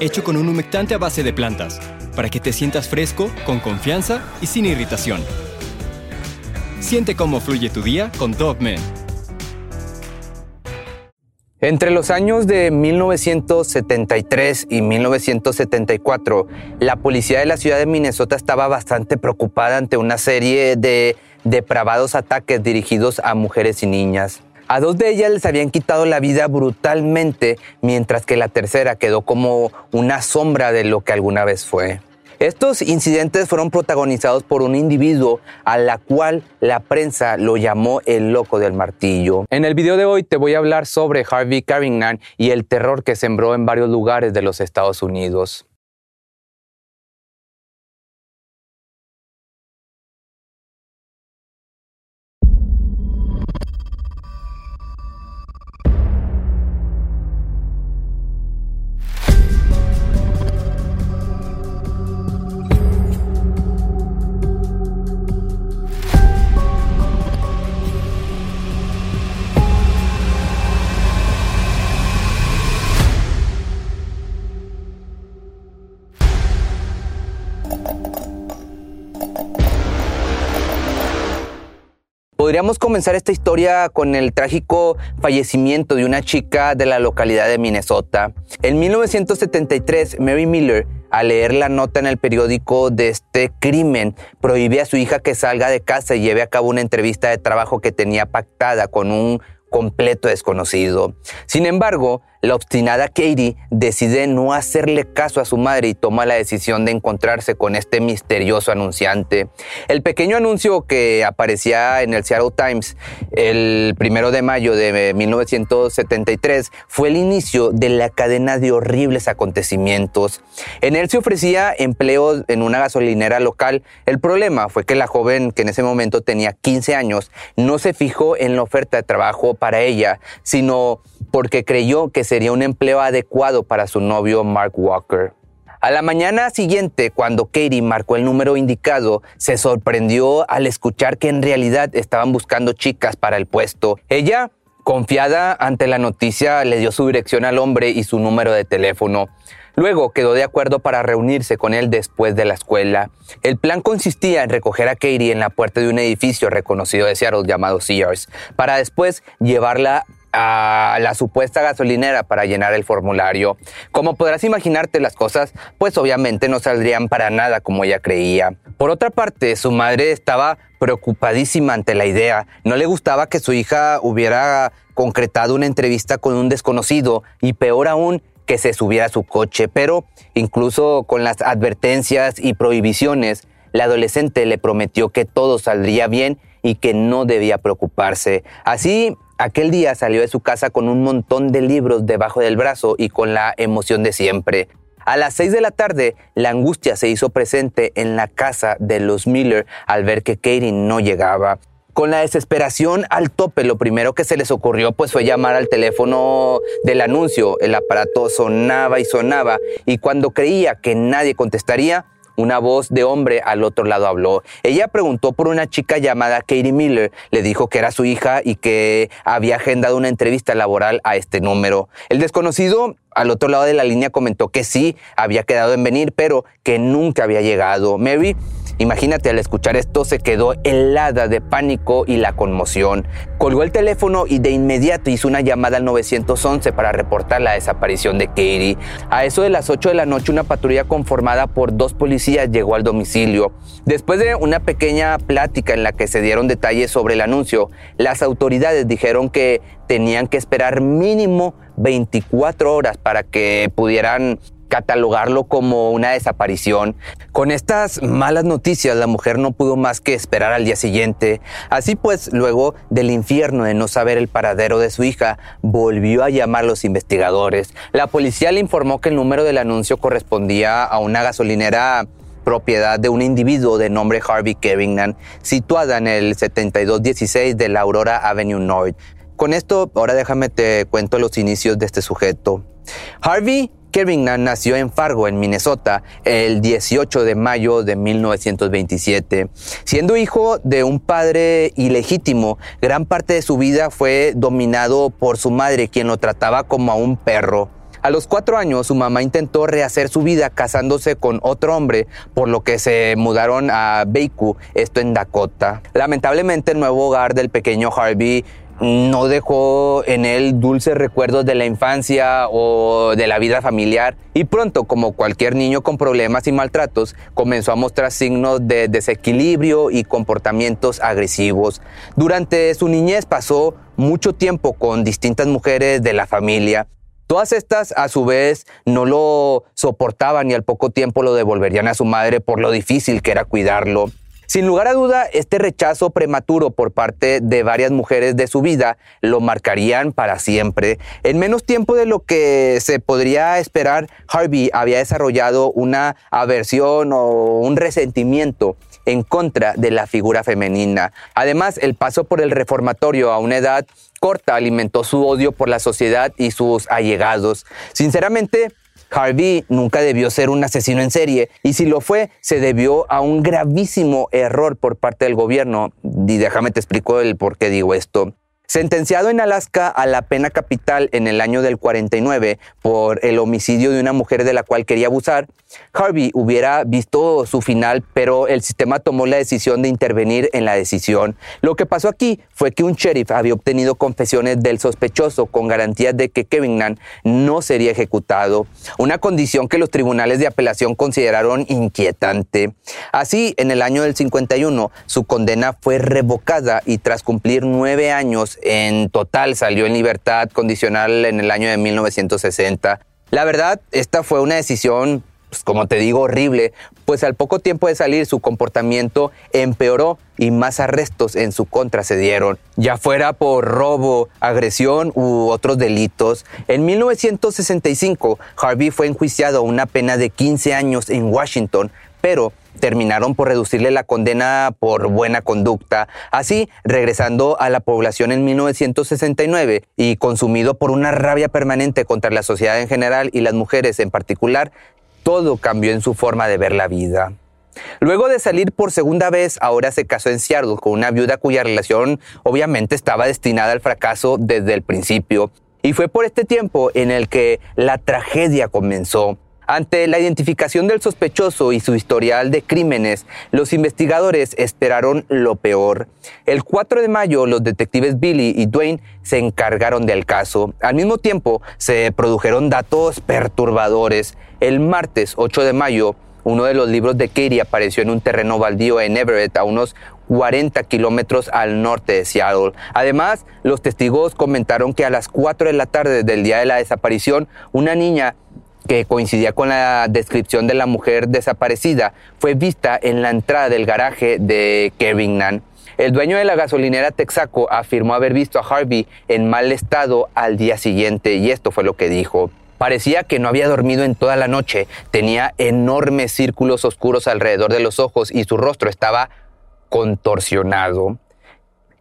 hecho con un humectante a base de plantas, para que te sientas fresco, con confianza y sin irritación. Siente cómo fluye tu día con Dove Entre los años de 1973 y 1974, la policía de la ciudad de Minnesota estaba bastante preocupada ante una serie de depravados ataques dirigidos a mujeres y niñas. A dos de ellas les habían quitado la vida brutalmente, mientras que la tercera quedó como una sombra de lo que alguna vez fue. Estos incidentes fueron protagonizados por un individuo a la cual la prensa lo llamó el loco del martillo. En el video de hoy te voy a hablar sobre Harvey Carignan y el terror que sembró en varios lugares de los Estados Unidos. Podríamos comenzar esta historia con el trágico fallecimiento de una chica de la localidad de Minnesota. En 1973, Mary Miller, al leer la nota en el periódico de este crimen, prohíbe a su hija que salga de casa y lleve a cabo una entrevista de trabajo que tenía pactada con un completo desconocido. Sin embargo, la obstinada Katie decide no hacerle caso a su madre y toma la decisión de encontrarse con este misterioso anunciante. El pequeño anuncio que aparecía en el Seattle Times el primero de mayo de 1973 fue el inicio de la cadena de horribles acontecimientos. En él se ofrecía empleo en una gasolinera local. El problema fue que la joven, que en ese momento tenía 15 años, no se fijó en la oferta de trabajo para ella, sino porque creyó que sería un empleo adecuado para su novio Mark Walker. A la mañana siguiente, cuando Katie marcó el número indicado, se sorprendió al escuchar que en realidad estaban buscando chicas para el puesto. Ella, confiada ante la noticia, le dio su dirección al hombre y su número de teléfono. Luego quedó de acuerdo para reunirse con él después de la escuela. El plan consistía en recoger a Katie en la puerta de un edificio reconocido de Seattle llamado Sears, para después llevarla a la supuesta gasolinera para llenar el formulario. Como podrás imaginarte las cosas, pues obviamente no saldrían para nada como ella creía. Por otra parte, su madre estaba preocupadísima ante la idea. No le gustaba que su hija hubiera concretado una entrevista con un desconocido y peor aún que se subiera a su coche, pero incluso con las advertencias y prohibiciones, la adolescente le prometió que todo saldría bien y que no debía preocuparse. Así Aquel día salió de su casa con un montón de libros debajo del brazo y con la emoción de siempre. A las seis de la tarde, la angustia se hizo presente en la casa de los Miller al ver que Katie no llegaba. Con la desesperación al tope, lo primero que se les ocurrió pues fue llamar al teléfono del anuncio. El aparato sonaba y sonaba y cuando creía que nadie contestaría, una voz de hombre al otro lado habló. Ella preguntó por una chica llamada Katie Miller. Le dijo que era su hija y que había agendado una entrevista laboral a este número. El desconocido al otro lado de la línea comentó que sí, había quedado en venir, pero que nunca había llegado. Mary Imagínate, al escuchar esto se quedó helada de pánico y la conmoción. Colgó el teléfono y de inmediato hizo una llamada al 911 para reportar la desaparición de Katie. A eso de las 8 de la noche, una patrulla conformada por dos policías llegó al domicilio. Después de una pequeña plática en la que se dieron detalles sobre el anuncio, las autoridades dijeron que tenían que esperar mínimo 24 horas para que pudieran catalogarlo como una desaparición. Con estas malas noticias, la mujer no pudo más que esperar al día siguiente. Así pues, luego del infierno de no saber el paradero de su hija, volvió a llamar a los investigadores. La policía le informó que el número del anuncio correspondía a una gasolinera propiedad de un individuo de nombre Harvey Kevingnan, situada en el 7216 de la Aurora Avenue North. Con esto, ahora déjame te cuento los inicios de este sujeto. Harvey Kevingnan nació en Fargo, en Minnesota, el 18 de mayo de 1927. Siendo hijo de un padre ilegítimo, gran parte de su vida fue dominado por su madre, quien lo trataba como a un perro. A los cuatro años, su mamá intentó rehacer su vida casándose con otro hombre, por lo que se mudaron a Baku, esto en Dakota. Lamentablemente, el nuevo hogar del pequeño Harvey no dejó en él dulces recuerdos de la infancia o de la vida familiar y pronto, como cualquier niño con problemas y maltratos, comenzó a mostrar signos de desequilibrio y comportamientos agresivos. Durante su niñez pasó mucho tiempo con distintas mujeres de la familia. Todas estas, a su vez, no lo soportaban y al poco tiempo lo devolverían a su madre por lo difícil que era cuidarlo. Sin lugar a duda, este rechazo prematuro por parte de varias mujeres de su vida lo marcarían para siempre. En menos tiempo de lo que se podría esperar, Harvey había desarrollado una aversión o un resentimiento en contra de la figura femenina. Además, el paso por el reformatorio a una edad corta alimentó su odio por la sociedad y sus allegados. Sinceramente, Harvey nunca debió ser un asesino en serie y si lo fue, se debió a un gravísimo error por parte del gobierno. Y déjame te explico el por qué digo esto. Sentenciado en Alaska a la pena capital en el año del 49 por el homicidio de una mujer de la cual quería abusar, Harvey hubiera visto su final, pero el sistema tomó la decisión de intervenir en la decisión. Lo que pasó aquí fue que un sheriff había obtenido confesiones del sospechoso con garantías de que Kevin Nan no sería ejecutado, una condición que los tribunales de apelación consideraron inquietante. Así, en el año del 51, su condena fue revocada y tras cumplir nueve años en total salió en libertad condicional en el año de 1960. La verdad, esta fue una decisión, pues, como te digo, horrible, pues al poco tiempo de salir su comportamiento empeoró y más arrestos en su contra se dieron, ya fuera por robo, agresión u otros delitos. En 1965, Harvey fue enjuiciado a una pena de 15 años en Washington, pero terminaron por reducirle la condena por buena conducta, así regresando a la población en 1969 y consumido por una rabia permanente contra la sociedad en general y las mujeres en particular, todo cambió en su forma de ver la vida. Luego de salir por segunda vez, ahora se casó en Seattle con una viuda cuya relación obviamente estaba destinada al fracaso desde el principio. Y fue por este tiempo en el que la tragedia comenzó. Ante la identificación del sospechoso y su historial de crímenes, los investigadores esperaron lo peor. El 4 de mayo, los detectives Billy y Dwayne se encargaron del caso. Al mismo tiempo, se produjeron datos perturbadores. El martes 8 de mayo, uno de los libros de Katie apareció en un terreno baldío en Everett, a unos 40 kilómetros al norte de Seattle. Además, los testigos comentaron que a las 4 de la tarde del día de la desaparición, una niña que coincidía con la descripción de la mujer desaparecida, fue vista en la entrada del garaje de Kevin Nan. El dueño de la gasolinera Texaco afirmó haber visto a Harvey en mal estado al día siguiente y esto fue lo que dijo. Parecía que no había dormido en toda la noche, tenía enormes círculos oscuros alrededor de los ojos y su rostro estaba contorsionado.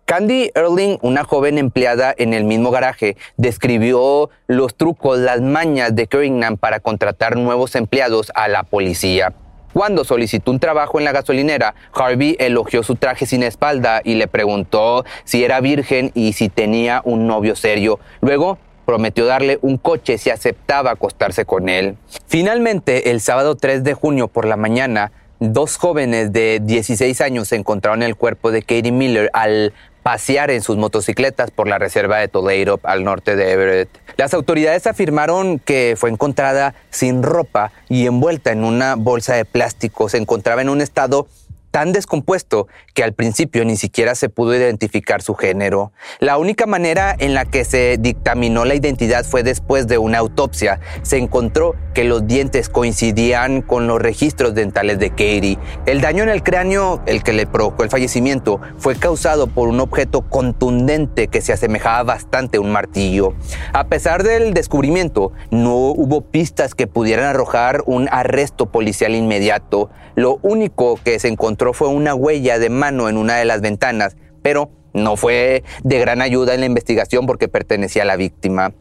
Candy Erling, una joven empleada en el mismo garaje, describió los trucos, las mañas de Keringham para contratar nuevos empleados a la policía. Cuando solicitó un trabajo en la gasolinera, Harvey elogió su traje sin espalda y le preguntó si era virgen y si tenía un novio serio. Luego prometió darle un coche si aceptaba acostarse con él. Finalmente, el sábado 3 de junio por la mañana, dos jóvenes de 16 años encontraron el cuerpo de Katie Miller al pasear en sus motocicletas por la reserva de Toledo al norte de Everett. Las autoridades afirmaron que fue encontrada sin ropa y envuelta en una bolsa de plástico. Se encontraba en un estado tan descompuesto que al principio ni siquiera se pudo identificar su género. La única manera en la que se dictaminó la identidad fue después de una autopsia. Se encontró que los dientes coincidían con los registros dentales de Katie. El daño en el cráneo, el que le provocó el fallecimiento, fue causado por un objeto contundente que se asemejaba bastante a un martillo. A pesar del descubrimiento, no hubo pistas que pudieran arrojar un arresto policial inmediato. Lo único que se encontró fue una huella de mano en una de las ventanas, pero no fue de gran ayuda en la investigación porque pertenecía a la víctima.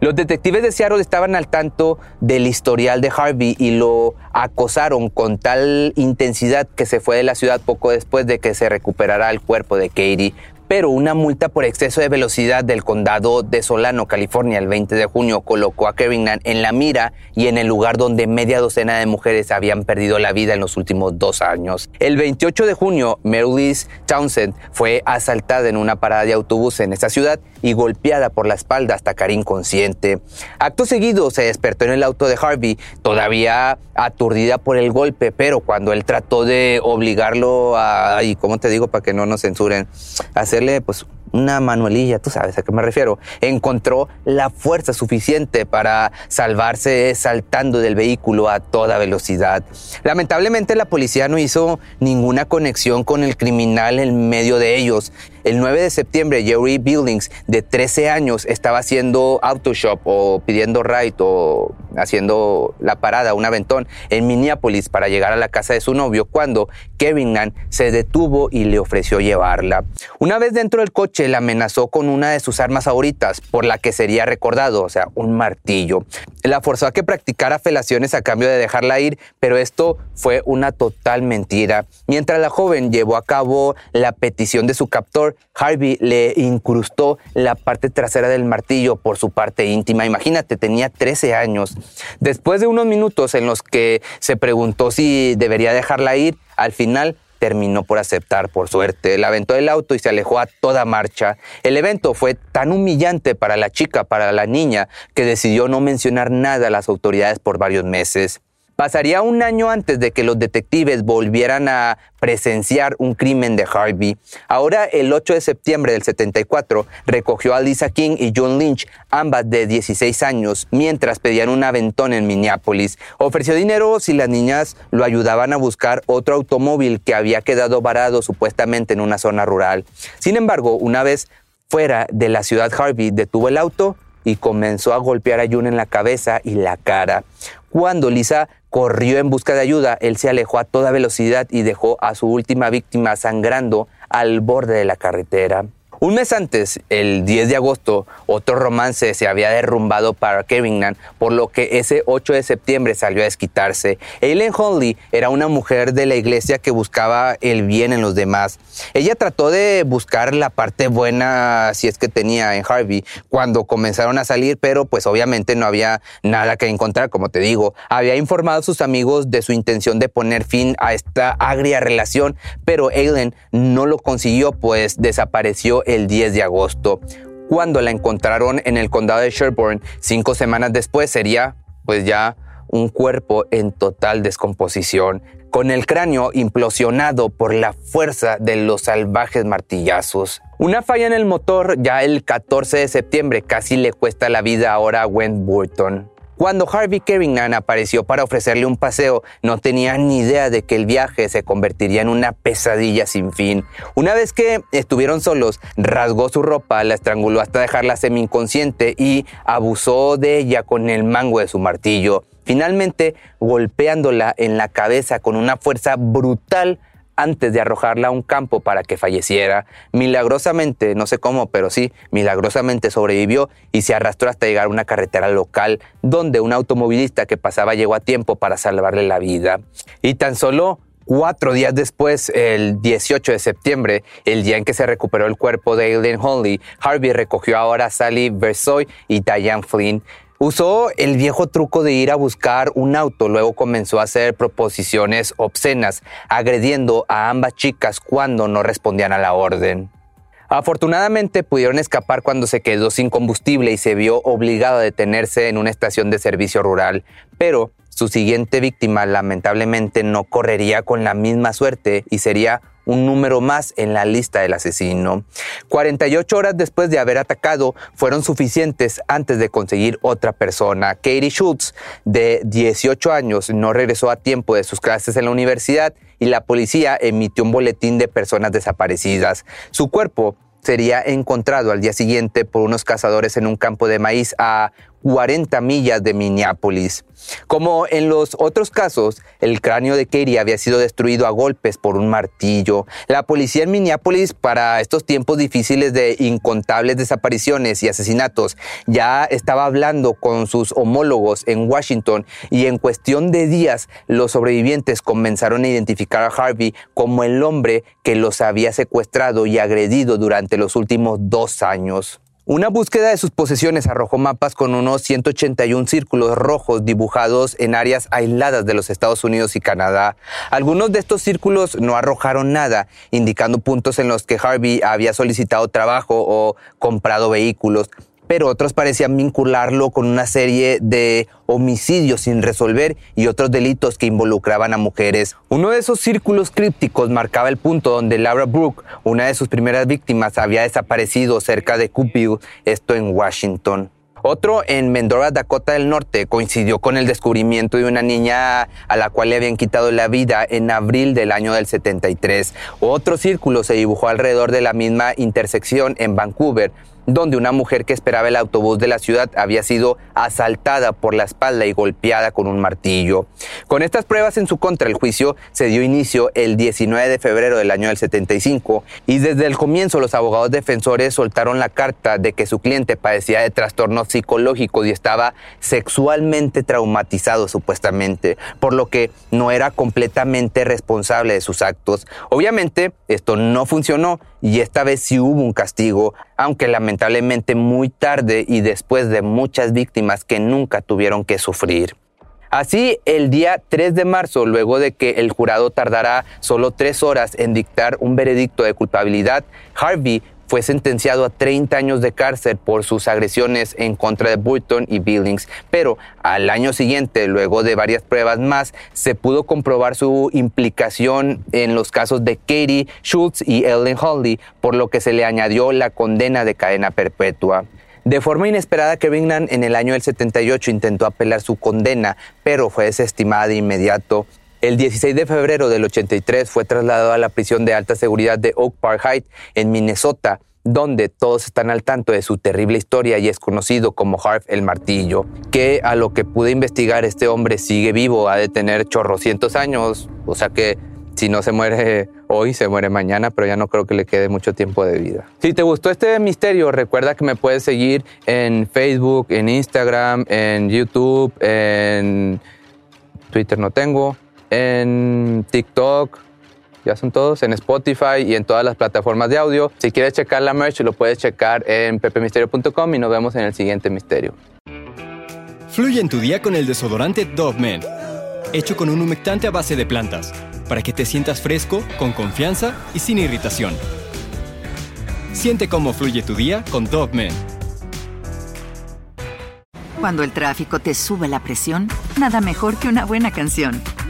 Los detectives de Seattle estaban al tanto del historial de Harvey y lo acosaron con tal intensidad que se fue de la ciudad poco después de que se recuperara el cuerpo de Katie pero una multa por exceso de velocidad del condado de Solano, California, el 20 de junio colocó a Kevin en la mira y en el lugar donde media docena de mujeres habían perdido la vida en los últimos dos años. El 28 de junio, Marylis Townsend fue asaltada en una parada de autobús en esta ciudad y golpeada por la espalda hasta caer inconsciente. Acto seguido se despertó en el auto de Harvey, todavía aturdida por el golpe, pero cuando él trató de obligarlo a, y cómo te digo para que no nos censuren, hacer pues una manuelilla, tú sabes a qué me refiero, encontró la fuerza suficiente para salvarse saltando del vehículo a toda velocidad. Lamentablemente la policía no hizo ninguna conexión con el criminal en medio de ellos. El 9 de septiembre, Jerry Billings, de 13 años, estaba haciendo autoshop o pidiendo ride o haciendo la parada, un aventón, en Minneapolis para llegar a la casa de su novio cuando Kevin Nan se detuvo y le ofreció llevarla. Una vez dentro del coche, la amenazó con una de sus armas favoritas, por la que sería recordado, o sea, un martillo. La forzó a que practicara felaciones a cambio de dejarla ir, pero esto fue una total mentira. Mientras la joven llevó a cabo la petición de su captor, Harvey le incrustó la parte trasera del martillo por su parte íntima. Imagínate, tenía 13 años. Después de unos minutos en los que se preguntó si debería dejarla ir, al final terminó por aceptar, por suerte. La aventó del auto y se alejó a toda marcha. El evento fue tan humillante para la chica, para la niña, que decidió no mencionar nada a las autoridades por varios meses. Pasaría un año antes de que los detectives volvieran a presenciar un crimen de Harvey. Ahora, el 8 de septiembre del 74, recogió a Lisa King y John Lynch, ambas de 16 años, mientras pedían un aventón en Minneapolis. Ofreció dinero si las niñas lo ayudaban a buscar otro automóvil que había quedado varado supuestamente en una zona rural. Sin embargo, una vez fuera de la ciudad, Harvey detuvo el auto y comenzó a golpear a June en la cabeza y la cara. Cuando Lisa corrió en busca de ayuda, él se alejó a toda velocidad y dejó a su última víctima sangrando al borde de la carretera. Un mes antes, el 10 de agosto, otro romance se había derrumbado para Kevin por lo que ese 8 de septiembre salió a desquitarse. Eileen Honley era una mujer de la iglesia que buscaba el bien en los demás. Ella trató de buscar la parte buena, si es que tenía en Harvey, cuando comenzaron a salir, pero pues obviamente no había nada que encontrar, como te digo. Había informado a sus amigos de su intención de poner fin a esta agria relación, pero Eileen no lo consiguió, pues desapareció el 10 de agosto. Cuando la encontraron en el condado de Sherborne, cinco semanas después sería pues ya un cuerpo en total descomposición, con el cráneo implosionado por la fuerza de los salvajes martillazos. Una falla en el motor ya el 14 de septiembre casi le cuesta la vida ahora a Went Burton. Cuando Harvey Kerrigan apareció para ofrecerle un paseo, no tenía ni idea de que el viaje se convertiría en una pesadilla sin fin. Una vez que estuvieron solos, rasgó su ropa, la estranguló hasta dejarla semi inconsciente y abusó de ella con el mango de su martillo. Finalmente, golpeándola en la cabeza con una fuerza brutal, antes de arrojarla a un campo para que falleciera. Milagrosamente, no sé cómo, pero sí, milagrosamente sobrevivió y se arrastró hasta llegar a una carretera local donde un automovilista que pasaba llegó a tiempo para salvarle la vida. Y tan solo Cuatro días después, el 18 de septiembre, el día en que se recuperó el cuerpo de Aileen Holly, Harvey recogió ahora a Sally Versoy y Diane Flynn. Usó el viejo truco de ir a buscar un auto, luego comenzó a hacer proposiciones obscenas, agrediendo a ambas chicas cuando no respondían a la orden. Afortunadamente pudieron escapar cuando se quedó sin combustible y se vio obligado a detenerse en una estación de servicio rural, pero su siguiente víctima lamentablemente no correría con la misma suerte y sería un número más en la lista del asesino. 48 horas después de haber atacado fueron suficientes antes de conseguir otra persona. Katie Schultz, de 18 años, no regresó a tiempo de sus clases en la universidad y la policía emitió un boletín de personas desaparecidas. Su cuerpo sería encontrado al día siguiente por unos cazadores en un campo de maíz a 40 millas de Minneapolis. Como en los otros casos, el cráneo de Katie había sido destruido a golpes por un martillo. La policía en Minneapolis, para estos tiempos difíciles de incontables desapariciones y asesinatos, ya estaba hablando con sus homólogos en Washington y en cuestión de días los sobrevivientes comenzaron a identificar a Harvey como el hombre que los había secuestrado y agredido durante los últimos dos años. Una búsqueda de sus posesiones arrojó mapas con unos 181 círculos rojos dibujados en áreas aisladas de los Estados Unidos y Canadá. Algunos de estos círculos no arrojaron nada, indicando puntos en los que Harvey había solicitado trabajo o comprado vehículos pero otros parecían vincularlo con una serie de homicidios sin resolver y otros delitos que involucraban a mujeres. Uno de esos círculos crípticos marcaba el punto donde Laura Brooke, una de sus primeras víctimas, había desaparecido cerca de Coopville, esto en Washington. Otro en Mendora, Dakota del Norte, coincidió con el descubrimiento de una niña a la cual le habían quitado la vida en abril del año del 73. Otro círculo se dibujó alrededor de la misma intersección en Vancouver, donde una mujer que esperaba el autobús de la ciudad había sido asaltada por la espalda y golpeada con un martillo. Con estas pruebas en su contra, el juicio se dio inicio el 19 de febrero del año del 75 y desde el comienzo los abogados defensores soltaron la carta de que su cliente padecía de trastornos psicológicos y estaba sexualmente traumatizado supuestamente, por lo que no era completamente responsable de sus actos. Obviamente esto no funcionó y esta vez sí hubo un castigo, aunque lamentablemente muy tarde y después de muchas víctimas que nunca tuvieron que sufrir. Así, el día 3 de marzo, luego de que el jurado tardara solo tres horas en dictar un veredicto de culpabilidad, Harvey fue sentenciado a 30 años de cárcel por sus agresiones en contra de Burton y Billings, pero al año siguiente, luego de varias pruebas más, se pudo comprobar su implicación en los casos de Katie Schultz y Ellen Holly, por lo que se le añadió la condena de cadena perpetua. De forma inesperada, Kevin en el año del 78 intentó apelar su condena, pero fue desestimada de inmediato. El 16 de febrero del 83 fue trasladado a la prisión de alta seguridad de Oak Park Heights en Minnesota, donde todos están al tanto de su terrible historia y es conocido como Harv el Martillo, que a lo que pude investigar este hombre sigue vivo, ha de tener chorrocientos años, o sea que si no se muere hoy, se muere mañana, pero ya no creo que le quede mucho tiempo de vida. Si te gustó este misterio, recuerda que me puedes seguir en Facebook, en Instagram, en YouTube, en Twitter no tengo, en TikTok, ya son todos, en Spotify y en todas las plataformas de audio. Si quieres checar la merch, lo puedes checar en pepemisterio.com y nos vemos en el siguiente misterio. Fluye en tu día con el desodorante Dove Men, hecho con un humectante a base de plantas, para que te sientas fresco, con confianza y sin irritación. Siente cómo fluye tu día con Dove Men. Cuando el tráfico te sube la presión, nada mejor que una buena canción.